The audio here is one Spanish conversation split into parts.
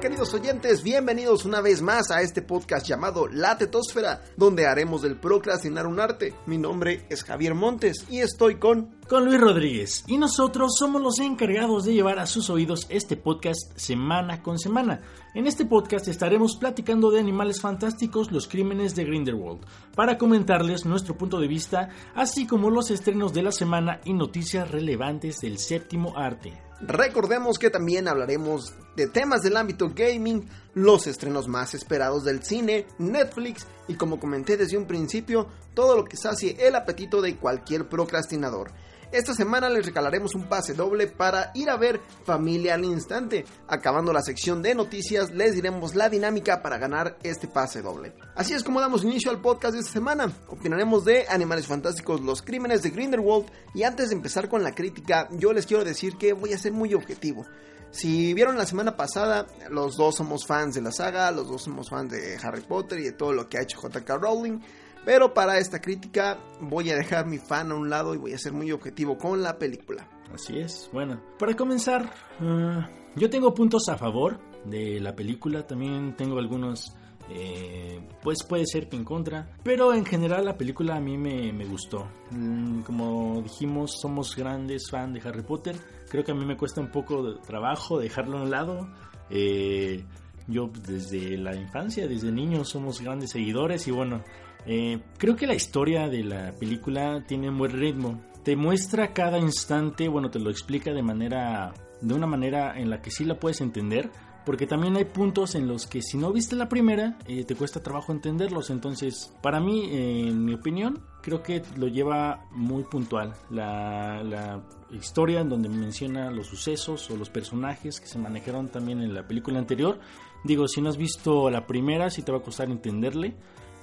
Queridos oyentes, bienvenidos una vez más a este podcast llamado La Tetosfera, donde haremos del procrastinar un arte. Mi nombre es Javier Montes y estoy con... Con Luis Rodríguez. Y nosotros somos los encargados de llevar a sus oídos este podcast semana con semana. En este podcast estaremos platicando de animales fantásticos, los crímenes de Grindelwald, para comentarles nuestro punto de vista, así como los estrenos de la semana y noticias relevantes del séptimo arte. Recordemos que también hablaremos de temas del ámbito gaming, los estrenos más esperados del cine, Netflix y como comenté desde un principio, todo lo que sacie el apetito de cualquier procrastinador. Esta semana les regalaremos un pase doble para ir a ver Familia al Instante. Acabando la sección de noticias, les diremos la dinámica para ganar este pase doble. Así es como damos inicio al podcast de esta semana. Opinaremos de Animales Fantásticos, los crímenes de Grindelwald. Y antes de empezar con la crítica, yo les quiero decir que voy a ser muy objetivo. Si vieron la semana pasada, los dos somos fans de la saga, los dos somos fans de Harry Potter y de todo lo que ha hecho JK Rowling. Pero para esta crítica voy a dejar mi fan a un lado y voy a ser muy objetivo con la película. Así es. Bueno, para comenzar, eh, yo tengo puntos a favor de la película, también tengo algunos, eh, pues puede ser que en contra, pero en general la película a mí me, gustó. Mm, como dijimos, somos grandes fans de Harry Potter, creo que a mí me cuesta un poco de trabajo dejarlo a un lado. Eh, yo desde la infancia, desde niño, somos grandes seguidores y bueno, eh, creo que la historia de la película tiene un buen ritmo. Te muestra cada instante, bueno, te lo explica de manera, de una manera en la que sí la puedes entender, porque también hay puntos en los que si no viste la primera, eh, te cuesta trabajo entenderlos. Entonces, para mí, en mi opinión, creo que lo lleva muy puntual. La, la, historia en donde menciona los sucesos o los personajes que se manejaron también en la película anterior. Digo, si no has visto la primera, sí te va a costar entenderle.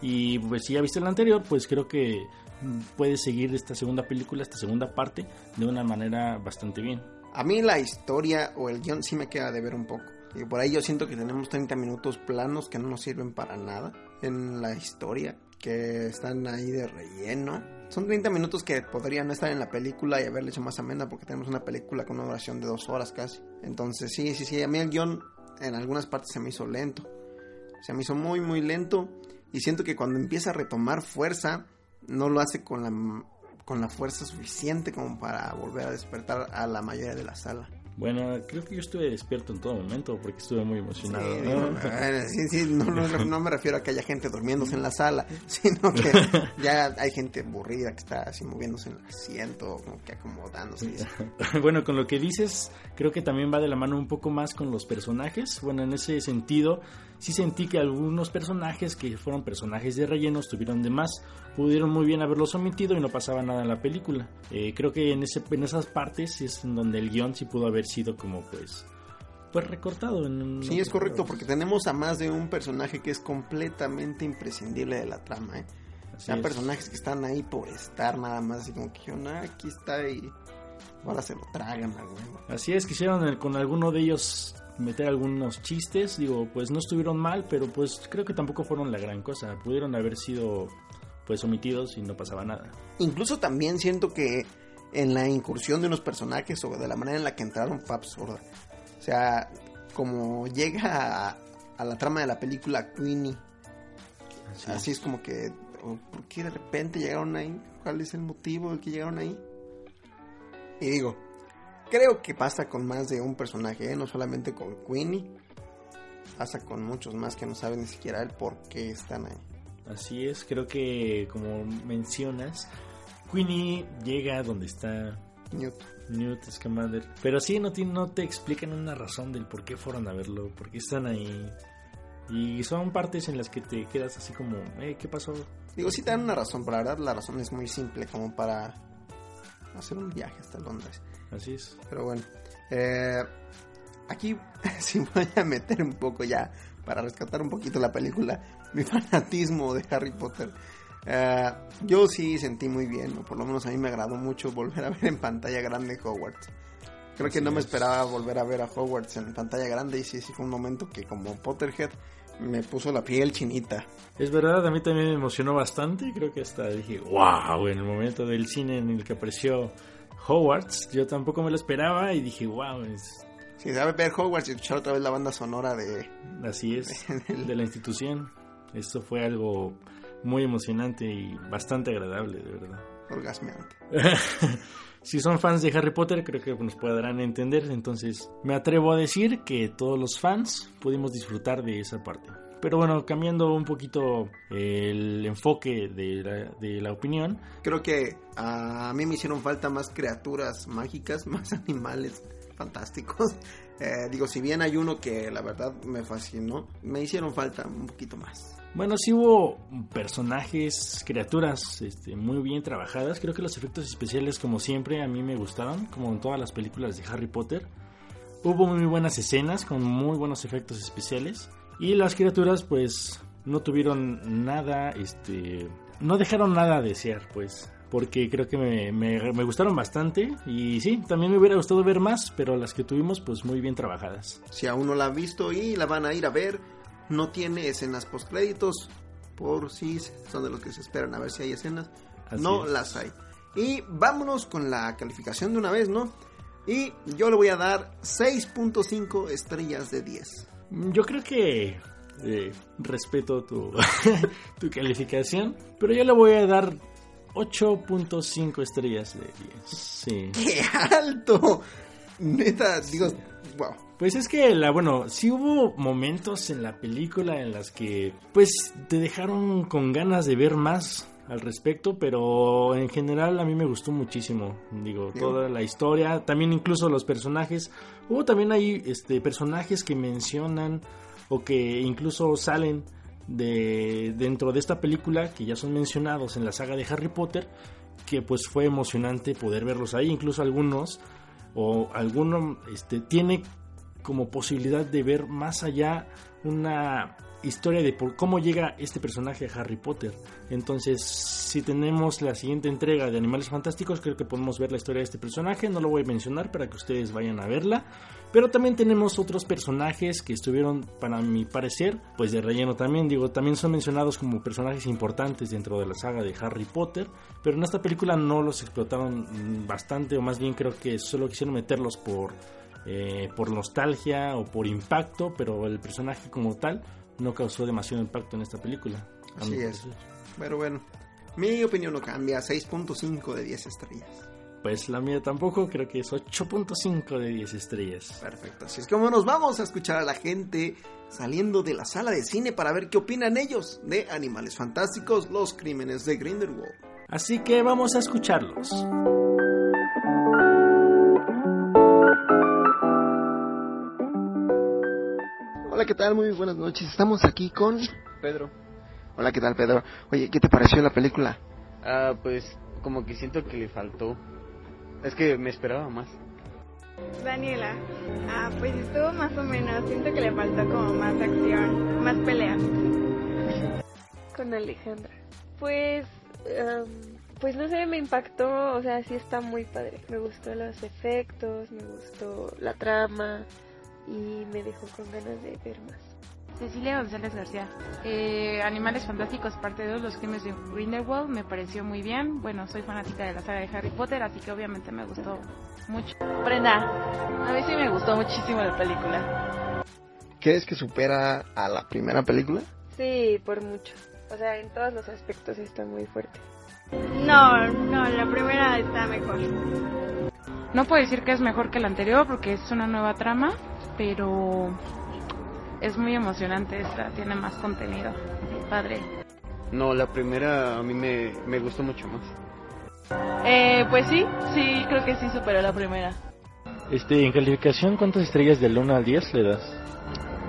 Y pues si ya viste la anterior, pues creo que puedes seguir esta segunda película, esta segunda parte, de una manera bastante bien. A mí la historia o el guion sí me queda de ver un poco. Y por ahí yo siento que tenemos 30 minutos planos que no nos sirven para nada en la historia, que están ahí de relleno. Son 30 minutos que podrían estar en la película y haberle hecho más amena porque tenemos una película con una duración de dos horas casi. Entonces sí, sí, sí, a mí el guion en algunas partes se me hizo lento. Se me hizo muy, muy lento y siento que cuando empieza a retomar fuerza, no lo hace con la, con la fuerza suficiente como para volver a despertar a la mayoría de la sala. Bueno, creo que yo estuve despierto en todo momento porque estuve muy emocionado. Sí, sí, no, no, me refiero a que haya gente durmiéndose en la sala, sino que ya hay gente aburrida que está así moviéndose en el asiento, como que acomodándose. Bueno, con lo que dices, creo que también va de la mano un poco más con los personajes. Bueno, en ese sentido, sí sentí que algunos personajes que fueron personajes de relleno estuvieron de más, pudieron muy bien haberlos omitido y no pasaba nada en la película. Eh, creo que en, ese, en esas partes es en donde el guion sí pudo haber sido como pues pues recortado. En sí, es correcto, porque tenemos a más de un personaje que es completamente imprescindible de la trama. ¿eh? Hay personajes que están ahí por estar nada más, así como que ah, aquí está y ahora se lo tragan Así es, quisieron con alguno de ellos meter algunos chistes, digo, pues no estuvieron mal, pero pues creo que tampoco fueron la gran cosa, pudieron haber sido pues omitidos y no pasaba nada. Incluso también siento que en la incursión de unos personajes o de la manera en la que entraron fue absurda. O sea, como llega a, la trama de la película Queenie, así, es como que, ¿por qué de repente llegaron ahí? ¿Cuál es el motivo de que llegaron ahí? Y digo, Creo que pasa con más de un personaje, ¿eh? no solamente con Queenie. Pasa con muchos más que no saben ni siquiera el por qué están ahí. Así es, creo que como mencionas, Queenie llega donde está Newt. Newt Scamander. Pero sí, no te, no te explican una razón del por qué fueron a verlo, por qué están ahí. Y son partes en las que te quedas así como, eh, ¿qué pasó? Digo, sí te dan una razón, pero la verdad la razón es muy simple, como para hacer un viaje hasta Londres. Así es. Pero bueno, eh, aquí sí voy a meter un poco ya, para rescatar un poquito la película, mi fanatismo de Harry Potter. Eh, yo sí sentí muy bien, o por lo menos a mí me agradó mucho volver a ver en pantalla grande Hogwarts. Creo que no me es. esperaba volver a ver a Hogwarts en pantalla grande y sí, sí fue un momento que como Potterhead me puso la piel chinita. Es verdad, a mí también me emocionó bastante. Creo que hasta dije, wow, en el momento del cine en el que apareció Hogwarts, yo tampoco me lo esperaba y dije, wow, es, Sí, sabe ver Hogwarts y escuchar otra vez la banda sonora de... así es, de la institución. Esto fue algo muy emocionante y bastante agradable, de verdad. Orgasmeante. si son fans de Harry Potter, creo que nos podrán entender. Entonces, me atrevo a decir que todos los fans pudimos disfrutar de esa parte. Pero bueno, cambiando un poquito el enfoque de la, de la opinión, Creo que a mí me hicieron falta más criaturas mágicas, más animales fantásticos. Eh, digo, si bien hay uno que la verdad me fascinó, me hicieron falta un poquito más. Bueno, sí hubo personajes, criaturas este, muy bien trabajadas. Creo que los efectos especiales, como siempre, a mí me gustaban, como en todas las películas de Harry Potter. Hubo muy buenas escenas con muy buenos efectos especiales. Y las criaturas, pues, no tuvieron nada, este... No dejaron nada a desear, pues. Porque creo que me, me- me gustaron bastante. Y sí, también me hubiera gustado ver más, pero las que tuvimos, pues, muy bien trabajadas. Si aún no la han visto y la van a ir a ver, no tiene escenas post créditos, por si son de los que se esperan a ver si hay escenas. Así no es. las hay. Y vámonos con la calificación de una vez, ¿no? Y yo le voy a dar 6.5 estrellas de 10. Yo creo que eh, respeto tu, tu calificación, pero yo le voy a dar 8.5 estrellas de 10. Sí. ¡Qué alto! Neta, digo, wow. Pues es que la bueno, sí hubo momentos en la película en las que pues te dejaron con ganas de ver más al respecto, pero en general a mí me gustó muchísimo, digo, Sí. toda la historia, también incluso los personajes. Hubo también ahí este personajes que mencionan o que incluso salen de dentro de esta película que ya son mencionados en la saga de Harry Potter, que pues fue emocionante poder verlos ahí, incluso algunos o alguno este tiene como posibilidad de ver más allá una historia de por cómo llega este personaje a Harry Potter. Entonces, si tenemos la siguiente entrega de Animales Fantásticos, creo que podemos ver la historia de este personaje. No lo voy a mencionar para que ustedes vayan a verla. Pero también tenemos otros personajes que estuvieron, para mi parecer, pues de relleno también. Digo, también son mencionados como personajes importantes dentro de la saga de Harry Potter. Pero en esta película no los explotaron bastante, o más bien creo que solo quisieron meterlos por eh, por nostalgia o por impacto, pero el personaje como tal no causó demasiado impacto en esta película. Así es. parecer. Pero bueno, mi opinión no cambia, 6.5 de 10 estrellas. Pues la mía tampoco, creo que es 8.5 de 10 estrellas. Perfecto, así es como nos vamos a escuchar a la gente saliendo de la sala de cine para ver qué opinan ellos de Animales Fantásticos, los crímenes de Grindelwald. Así que vamos a escucharlos. Hola, ¿qué tal? Muy buenas noches. Estamos aquí con... Pedro. Hola, ¿qué tal, Pedro? Oye, ¿qué te pareció la película? Ah, pues como que siento que le faltó. Es que me esperaba más. Daniela. Ah, pues estuvo más o menos. Siento que le faltó como más acción, más peleas. con Alejandra. Pues, em, pues no sé, me impactó, o sea, sí está muy padre. Me gustó los efectos, me gustó la trama y me dejó con ganas de ver más. Cecilia González García. Eh, Animales Fantásticos, parte 2, Los Crímenes de Grindelwald, me pareció muy bien. Bueno, soy fanática de la saga de Harry Potter, así que obviamente me gustó mucho. Brenda, a mí sí me gustó muchísimo la película. ¿Crees que supera a la primera película? Sí, por mucho. O sea, en todos los aspectos está muy fuerte. No, no, la primera está mejor. No puedo decir que es mejor que la anterior porque es una nueva trama, pero es muy emocionante esta, tiene más contenido. Padre. No, la primera a mí me, me gustó mucho más. Eh, pues sí, sí, creo que sí superó la primera. Este, en calificación, ¿cuántas estrellas del 1 al 10 le das?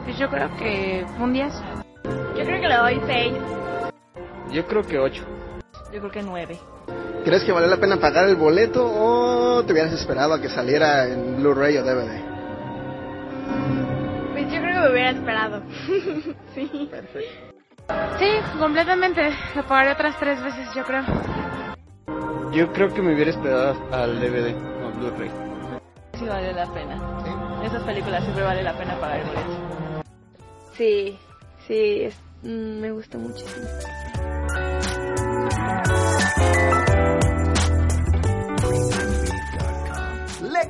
Pues yo creo que un 10. Yo creo que le doy 6. Yo creo que 8. Yo creo que 9. ¿Crees que vale la pena pagar el boleto o te hubieras esperado a que saliera en Blu-ray o DVD? Que me hubiera esperado. sí. Perfecto. Sí, completamente. Lo pagaré otras tres veces, yo creo. Yo creo que me hubiera esperado al DVD o Blu-ray. Sí vale la pena. Esas películas siempre vale la pena pagar el boleto. Sí, sí, es- mm, me gusta muchísimo.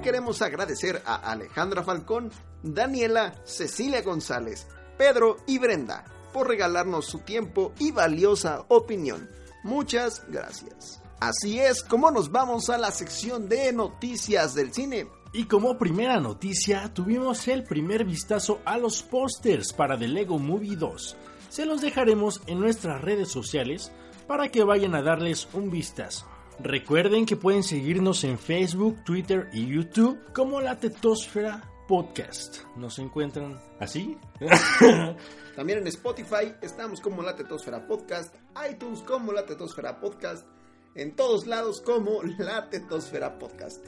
Queremos agradecer a Alejandra Falcón, Daniela, Cecilia González, Pedro y Brenda por regalarnos su tiempo y valiosa opinión. Muchas gracias. Así es como nos vamos a la sección de noticias del cine. Y como primera noticia, tuvimos el primer vistazo a los pósters para The Lego Movie 2. Se los dejaremos en nuestras redes sociales para que vayan a darles un vistazo. Recuerden que pueden seguirnos en Facebook, Twitter y YouTube como La Tetosfera Podcast. ¿Nos encuentran así? También en Spotify estamos como La Tetosfera Podcast, iTunes como La Tetosfera Podcast, en todos lados como La Tetosfera Podcast.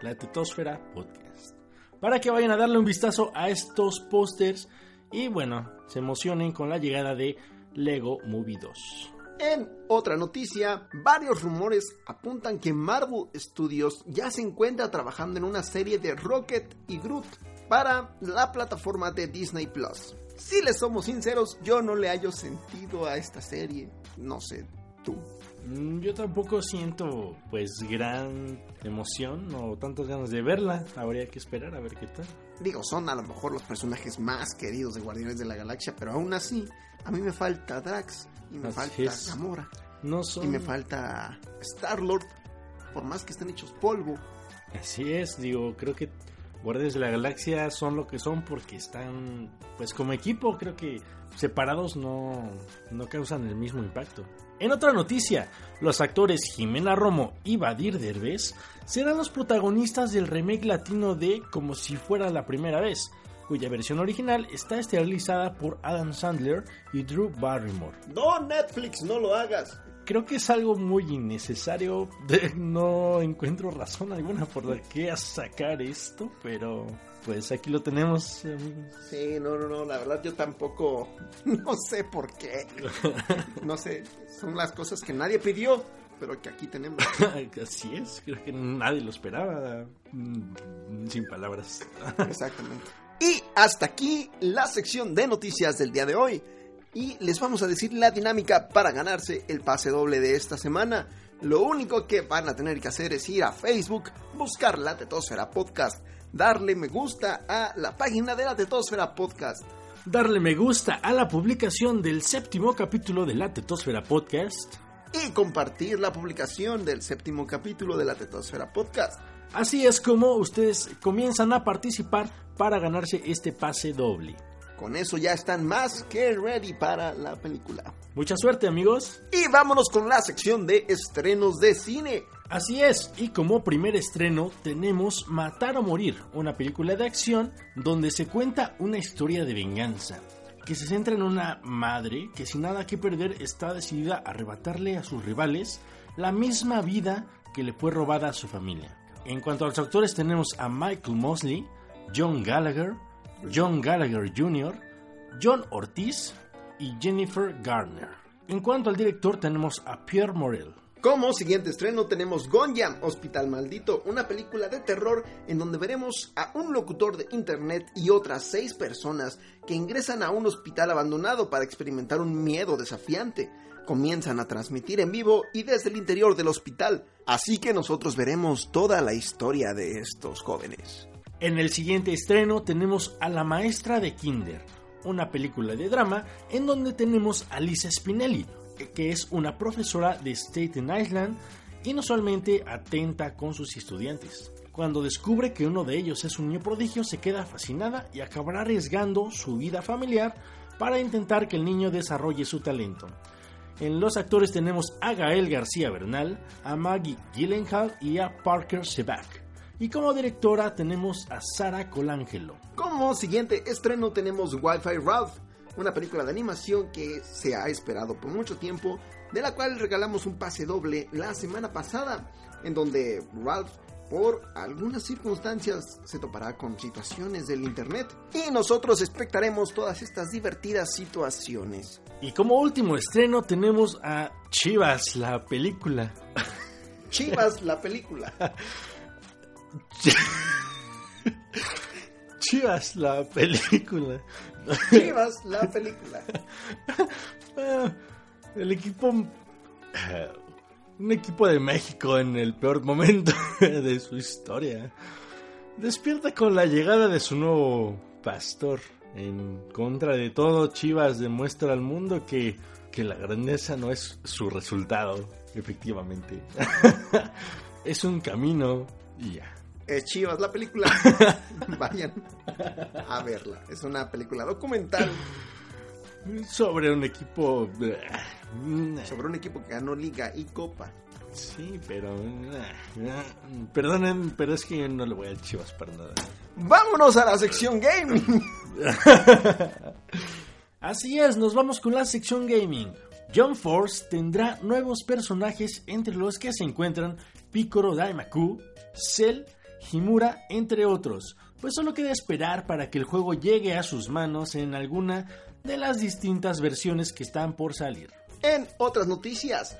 La Tetosfera Podcast. Para que vayan a darle un vistazo a estos pósters y bueno, se emocionen con la llegada de Lego Movie 2. En otra noticia, varios rumores apuntan que Marvel Studios ya se encuentra trabajando en una serie de Rocket y Groot para la plataforma de Disney Plus. Si les somos sinceros, yo no le hallo sentido a esta serie. No sé, tú. Mm, Yo tampoco siento pues gran emoción o tantas ganas de verla. Habría que esperar a ver qué tal. Digo, son a lo mejor los personajes más queridos de Guardianes de la Galaxia, pero aún así, a mí me falta Drax y me Así falta es. Gamora No son... y me falta Star-Lord, por más que estén hechos polvo. Así es, digo, creo que Guardianes de la Galaxia son lo que son porque están pues como equipo, creo que separados no, no causan el mismo impacto. En otra noticia, los actores Jimena Romo y Badir Derbez serán los protagonistas del remake latino de Como si fuera la primera vez, cuya versión original está esterilizada por Adam Sandler y Drew Barrymore. No, Netflix, no lo hagas. Creo que es algo muy innecesario. No encuentro razón alguna por la que sacar esto, pero pues aquí lo tenemos, amigos. Sí, no, no, no, la verdad yo tampoco, no sé por qué. No sé, son las cosas que nadie pidió, pero que aquí tenemos. Así es, creo que nadie lo esperaba. Mm, Sin palabras. Exactamente. Y hasta aquí la sección de noticias del día de hoy. Y les vamos a decir la dinámica para ganarse el pase doble de esta semana. Lo único que van a tener que hacer es ir a Facebook, buscar la Tetosfera Podcast, darle me gusta a la página de la Tetosfera Podcast. Darle me gusta a la publicación del séptimo capítulo de la Tetosfera Podcast. y compartir la publicación del séptimo capítulo de la Tetosfera Podcast. Así es como ustedes comienzan a participar para ganarse este pase doble. Con eso ya están más que ready para la película. Mucha suerte amigos. Y vámonos con la sección de estrenos de cine. Así es, y como primer estreno tenemos Matar o Morir, una película de acción donde se cuenta una historia de venganza, que se centra en una madre que sin nada que perder está decidida a arrebatarle a sus rivales la misma vida que le fue robada a su familia. En cuanto a los actores tenemos a Michael Mosley, John Gallagher, John Gallagher Jr., John Ortiz y Jennifer Garner. En cuanto al director tenemos a Pierre Morel. Como siguiente estreno tenemos Gonjam, Hospital Maldito, una película de terror en donde veremos a un locutor de internet y otras seis personas que ingresan a un hospital abandonado para experimentar un miedo desafiante. Comienzan a transmitir en vivo y desde el interior del hospital, así que nosotros veremos toda la historia de estos jóvenes. En el siguiente estreno tenemos a La Maestra de Kinder, una película de drama en donde tenemos a Lisa Spinelli, que es una profesora de Staten Island inusualmente atenta con sus estudiantes. Cuando descubre que uno de ellos es un niño prodigio, se queda fascinada y acabará arriesgando su vida familiar para intentar que el niño desarrolle su talento. En los actores tenemos a Gael García Bernal, a Maggie Gyllenhaal y a Parker Sebak. Y como directora tenemos a Sara Colangelo. Como siguiente estreno tenemos Wi-Fi Ralph, una película de animación que se ha esperado por mucho tiempo, de la cual regalamos un pase doble la semana pasada, en donde Ralph por algunas circunstancias se topará con situaciones del internet y nosotros expectaremos todas estas divertidas situaciones. Y como último estreno tenemos a Chivas, la película. Chivas, la película. Chivas, la película. Chivas, la película. El equipo... Un equipo de México en el peor momento de su historia. Despierta con la llegada de su nuevo pastor. En contra de todo, Chivas demuestra al mundo que, que la grandeza no es su resultado, efectivamente. es un camino y ya. Es Chivas, la película. Vayan a verla. Es una película documental Sobre un equipo... sobre un equipo que ganó liga y copa. Sí, pero... Perdonen, pero es que no le voy al Chivas para nada. Vámonos a la sección gaming. Así es, nos vamos con la sección gaming. John Force tendrá nuevos personajes entre los que se encuentran Picoro Daimaku, Cell, Himura, entre otros. Pues solo queda esperar para que el juego llegue a sus manos en alguna de las distintas versiones que están por salir. En otras noticias,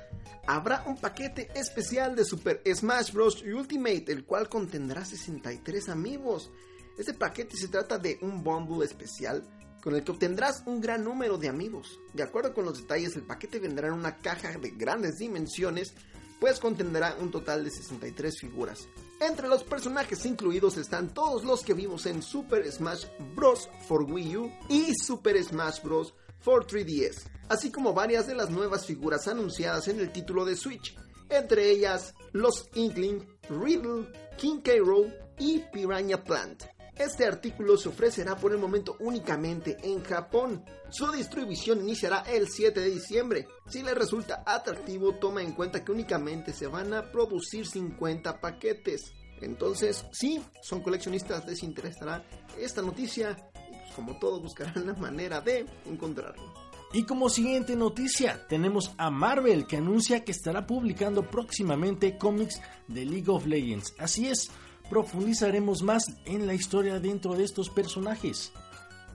habrá un paquete especial de Super Smash Bros. Ultimate, el cual contendrá 63 amigos. Este paquete se trata de un bundle especial con el que obtendrás un gran número de amigos. De acuerdo con los detalles, el paquete vendrá en una caja de grandes dimensiones, pues contendrá un total de 63 figuras. Entre los personajes incluidos están todos los que vimos en Super Smash Bros. for Wii U y Super Smash Bros. for 3DS, así como varias de las nuevas figuras anunciadas en el título de Switch, entre ellas los Inkling, Riddle, King K. Rool y Piranha Plant. Este artículo se ofrecerá por el momento únicamente en Japón. Su distribución iniciará el 7 de diciembre. Si le resulta atractivo, toma en cuenta que únicamente se van a producir 50 paquetes. Entonces, si son coleccionistas, les interesará esta noticia y pues, como todos buscarán la manera de encontrarlo. Y como siguiente noticia, tenemos a Marvel que anuncia que estará publicando próximamente cómics de League of Legends. Así es, profundizaremos más en la historia dentro de estos personajes.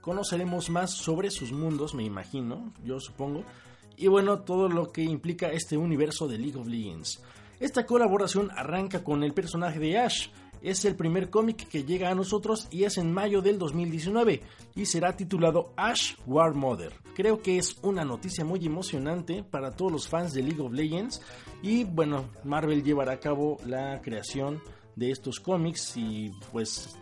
Conoceremos más sobre sus mundos, me imagino, yo supongo. Y bueno, todo lo que implica este universo de League of Legends. Esta colaboración arranca con el personaje de Ash. Es el primer cómic que llega a nosotros y es en mayo del 2019 y será titulado Ash War Mother. Creo que es una noticia muy emocionante para todos los fans de League of Legends y bueno, Marvel llevará a cabo la creación de estos cómics y pues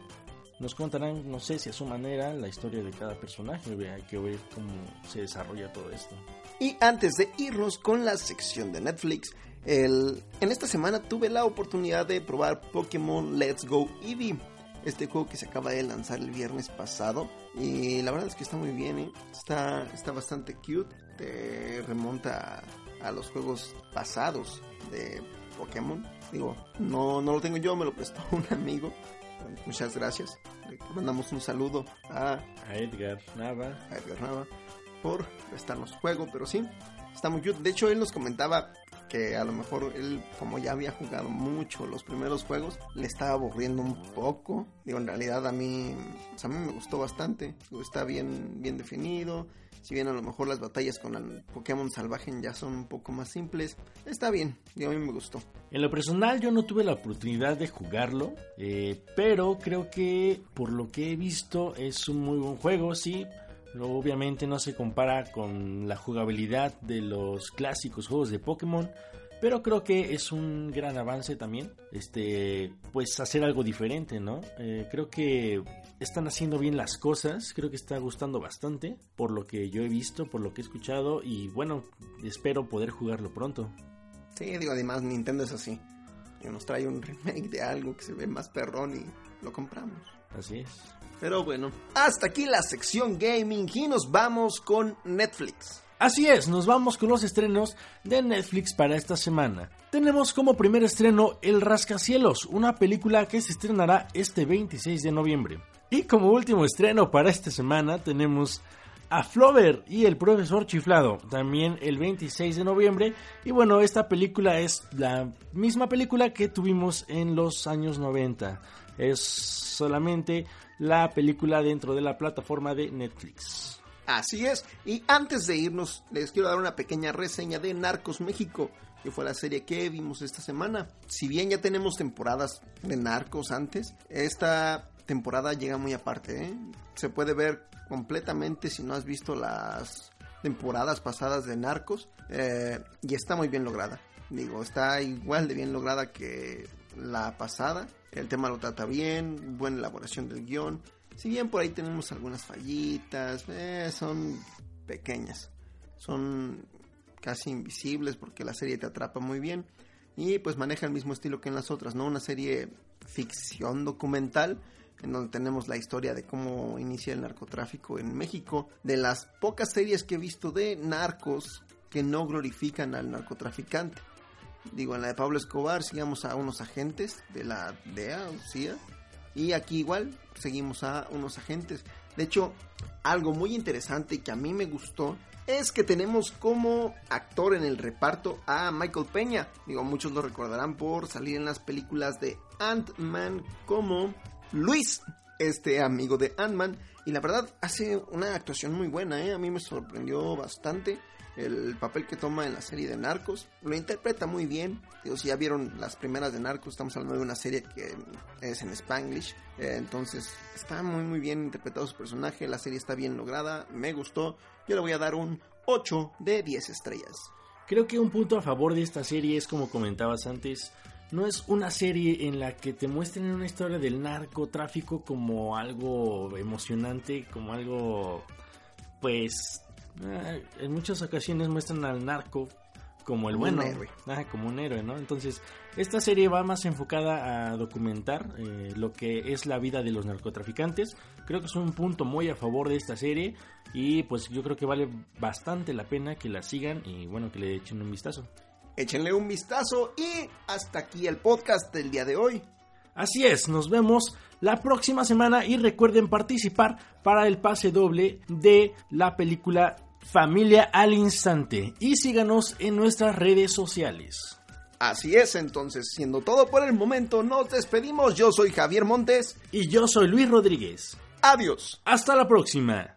nos contarán, no sé si a su manera, la historia de cada personaje. Hay que ver cómo se desarrolla todo esto. Y antes de irnos con la sección de Netflix, el, en esta semana tuve la oportunidad de probar Pokémon Let's Go Eevee. Este juego que se acaba de lanzar el viernes pasado. Y la verdad es que está muy bien, ¿eh? está, está bastante cute. Te remonta a, a los juegos pasados de Pokémon. Digo, no, no lo tengo yo, me lo prestó un amigo. Muchas gracias. Le mandamos un saludo a, A Edgar Nava. a Edgar Nava por prestarnos juego, pero sí, está muy cute. De hecho, él nos comentaba que a lo mejor él, como ya había jugado mucho los primeros juegos, le estaba aburriendo un poco. Digo, en realidad a mí, a mí me gustó bastante. Está bien, bien definido. Si bien a lo mejor las batallas con el Pokémon salvaje ya son un poco más simples, está bien. Y a mí me gustó. En lo personal yo no tuve la oportunidad de jugarlo, eh, pero creo que por lo que he visto es un muy buen juego, sí. Obviamente no se compara con la jugabilidad de los clásicos juegos de Pokémon, pero creo que es un gran avance también, este, pues hacer algo diferente, ¿no? Eh, creo que están haciendo bien las cosas, creo que está gustando bastante, por lo que yo he visto, por lo que he escuchado, y bueno, espero poder jugarlo pronto. Sí, digo, además Nintendo es así. Nos trae un remake de algo que se ve más perrón y lo compramos. Así es. Pero bueno, hasta aquí la sección gaming y nos vamos con Netflix. Así es, nos vamos con los estrenos de Netflix para esta semana. Tenemos como primer estreno El Rascacielos, una película que se estrenará este 26 de noviembre. Y como último estreno para esta semana tenemos a Flover y el profesor chiflado, también el 26 de noviembre. Y bueno, esta película es la misma película que tuvimos en los años 90. Es solamente la película dentro de la plataforma de Netflix. Así es, y antes de irnos, les quiero dar una pequeña reseña de Narcos México, que fue la serie que vimos esta semana. Si bien ya tenemos temporadas de Narcos antes, esta temporada llega muy aparte. ¿eh? Se puede ver completamente si no has visto las temporadas pasadas de Narcos eh, y está muy bien lograda. Digo, está igual de bien lograda que la pasada. El tema lo trata bien, buena elaboración del guion. Si bien por ahí tenemos algunas fallitas, eh, son pequeñas. Son casi invisibles porque la serie te atrapa muy bien. Y pues maneja el mismo estilo que en las otras, ¿no? Una serie ficción documental en donde tenemos la historia de cómo inicia el narcotráfico en México, de las pocas series que he visto de narcos que no glorifican al narcotraficante. Digo, en la de Pablo Escobar sigamos a unos agentes de la DEA o CIA, y aquí igual seguimos a unos agentes. De hecho, algo muy interesante que a mí me gustó es que tenemos como actor en el reparto a Michael Peña. Digo, muchos lo recordarán por salir en las películas de Ant-Man como Luis, este amigo de Ant-Man. Y la verdad hace una actuación muy buena, ¿eh? a mí me sorprendió bastante el papel que toma en la serie de Narcos. Lo interpreta muy bien. Digo, si ya vieron las primeras de Narcos, estamos hablando de una serie que es en Spanglish. Eh, entonces está muy muy bien interpretado su personaje. La serie está bien lograda. Me gustó. Yo le voy a dar un 8 de 10 estrellas. Creo que un punto a favor de esta serie es como comentabas antes. No es una serie en la que te muestren una historia del narcotráfico como algo emocionante, como algo pues eh, en muchas ocasiones muestran al narco como el bueno, como un héroe, ¿no? Entonces, esta serie va más enfocada a documentar eh, lo que es la vida de los narcotraficantes. Creo que es un punto muy a favor de esta serie y pues yo creo que vale bastante la pena que la sigan y bueno, que le echen un vistazo. Échenle un vistazo y hasta aquí el podcast del día de hoy. Así es, nos vemos la próxima semana y recuerden participar para el pase doble de la película Familia al Instante y síganos en nuestras redes sociales. Así es, entonces, siendo todo por el momento, nos despedimos. Yo soy Javier Montes. Y yo soy Luis Rodríguez. Adiós. Hasta la próxima.